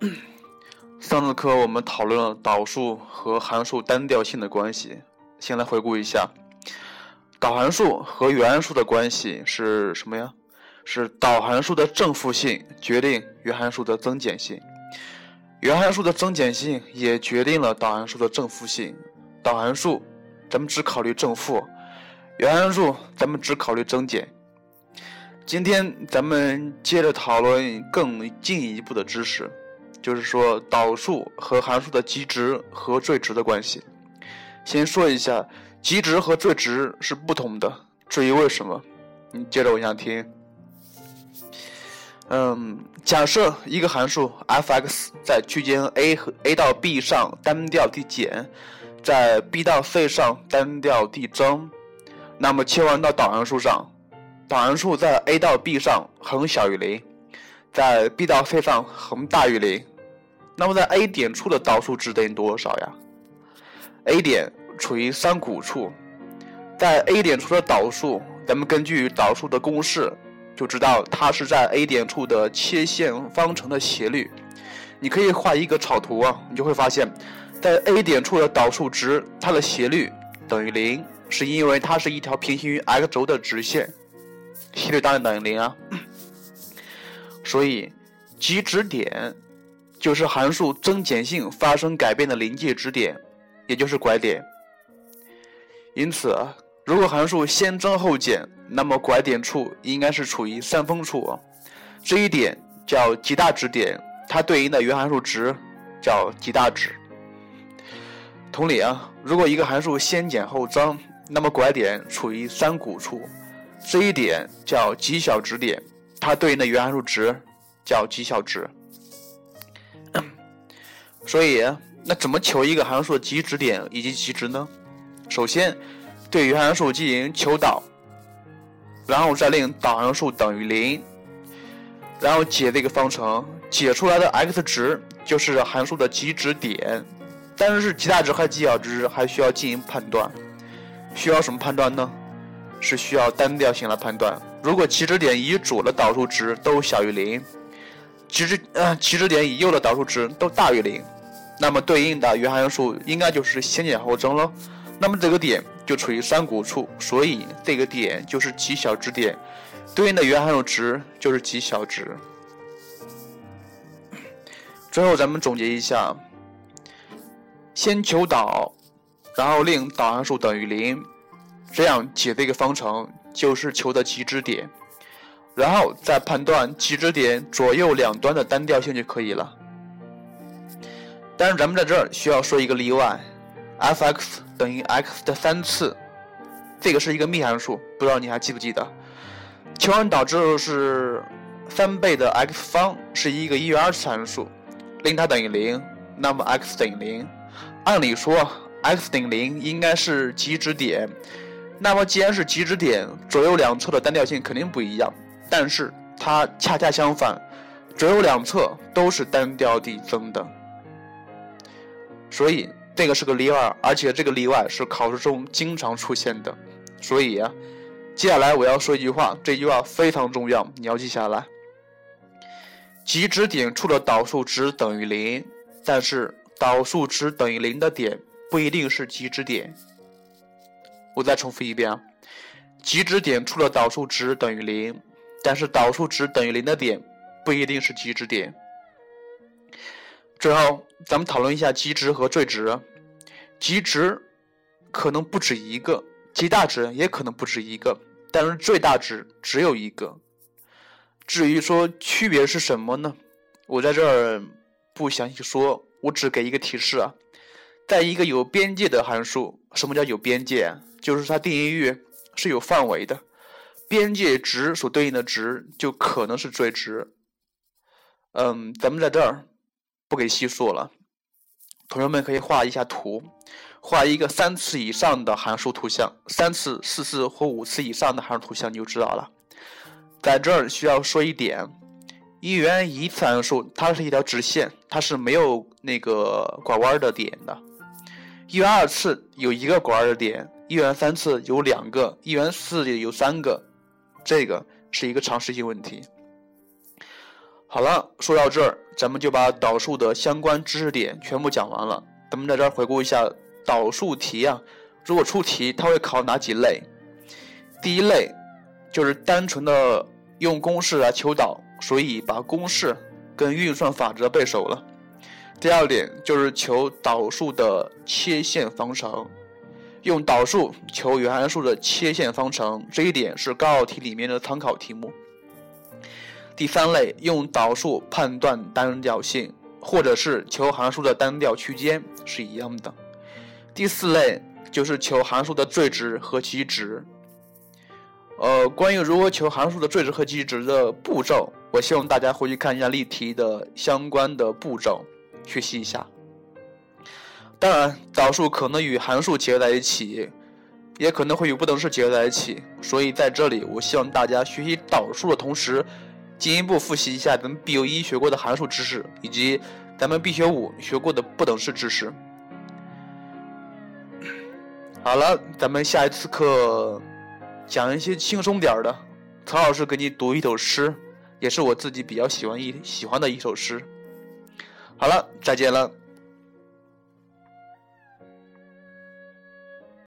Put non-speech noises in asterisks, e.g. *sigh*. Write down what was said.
*clears throat* 上次课我们讨论了导数和函数单调性的关系，先来回顾一下，导函数和原函数的关系是什么呀？是导函数的正负性决定原函数的增减性，原函数的增减性也决定了导函数的正负性。导函数咱们只考虑正负，原函数咱们只考虑增减。今天咱们接着讨论更进一步的知识。就是说导数和函数的极值和最值的关系。先说一下极值和最值是不同的，至于为什么，你接着往下听。嗯，假设一个函数 f(x) 在区间 a 和 a 到 b 上单调递减，在 b 到 c 上单调递增，那么切换到导函数上，导函数在 a 到 b 上恒小于零。在 B 到 C 上恒大于零，那么在 A 点处的导数值等于多少呀？A 点处于山谷处，在 A 点处的导数，咱们根据导数的公式就知道它是在 A 点处的切线方程的斜率。你可以画一个草图啊，你就会发现，在 A 点处的导数值，它的斜率等于零，是因为它是一条平行于 x 轴的直线，斜率当然等于零啊。所以，极值点就是函数增减性发生改变的临界值点，也就是拐点。因此，如果函数先增后减，那么拐点处应该是处于三峰处，这一点叫极大值点，它对应的原函数值叫极大值。同理啊，如果一个函数先减后增，那么拐点处于山谷处，这一点叫极小值点。它对应的原函数值叫极小值，所以那怎么求一个函数的极值点以及极值呢？首先对原函数进行求导，然后再令导函数等于零，然后解这个方程，解出来的 x 值就是函数的极值点。但是是极大值和极小值还需要进行判断，需要什么判断呢？是需要单调性来判断。如果起止点以左的导数值都小于零，极值呃极值点以右的导数值都大于零，那么对应的原函数应该就是先减后增了。那么这个点就处于山谷处，所以这个点就是极小值点，对应的原函数值就是极小值。最后咱们总结一下：先求导，然后令导函数等于零，这样解这个方程。就是求的极值点，然后再判断极值点左右两端的单调性就可以了。但是咱们在这儿需要说一个例外，f(x) 等于 x 的三次，这个是一个幂函数，不知道你还记不记得？求完导之后是三倍的 x 方，是一个一元二次函数，令它等于零，那么 x 等于零。按理说 x 等于零应该是极值点。那么，既然是极值点，左右两侧的单调性肯定不一样。但是它恰恰相反，左右两侧都是单调递增的。所以这个是个例外，而且这个例外是考试中经常出现的。所以啊，接下来我要说一句话，这句话非常重要，你要记下来：极值点处的导数值等于零，但是导数值等于零的点不一定是极值点。我再重复一遍啊，极值点处的导数值等于零，但是导数值等于零的点不一定是极值点。最后，咱们讨论一下极值和最值。极值可能不止一个，极大值也可能不止一个，但是最大值只有一个。至于说区别是什么呢？我在这儿不详细说，我只给一个提示啊，在一个有边界的函数，什么叫有边界？就是它定义域是有范围的，边界值所对应的值就可能是最值。嗯，咱们在这儿不给细说了，同学们可以画一下图，画一个三次以上的函数图像，三次、四次或五次以上的函数图像你就知道了。在这儿需要说一点，一元一次函数它是一条直线，它是没有那个拐弯的点的。一元二次有一个拐弯的点。一元三次有两个，一元四有三个，这个是一个常识性问题。好了，说到这儿，咱们就把导数的相关知识点全部讲完了。咱们在这儿回顾一下导数题啊，如果出题，它会考哪几类？第一类就是单纯的用公式来求导，所以把公式跟运算法则背熟了。第二点就是求导数的切线方程，用导数求原函数的切线方程，这一点是高考题里面的参考题目。第三类用导数判断单调性，或者是求函数的单调区间是一样的。第四类就是求函数的最值和其值。呃，关于如何求函数的最值和其值的步骤，我希望大家回去看一下例题的相关的步骤，学习一下。当然，导数可能与函数结合在一起，也可能会与不等式结合在一起，所以在这里，我希望大家学习导数的同时，进一步复习一下咱们必修一学过的函数知识，以及咱们必修五学过的不等式知识。好了，咱们下一次课。讲一些轻松点儿的，曹老师给你读一首诗，也是我自己比较喜欢一喜欢的一首诗。好了，再见了。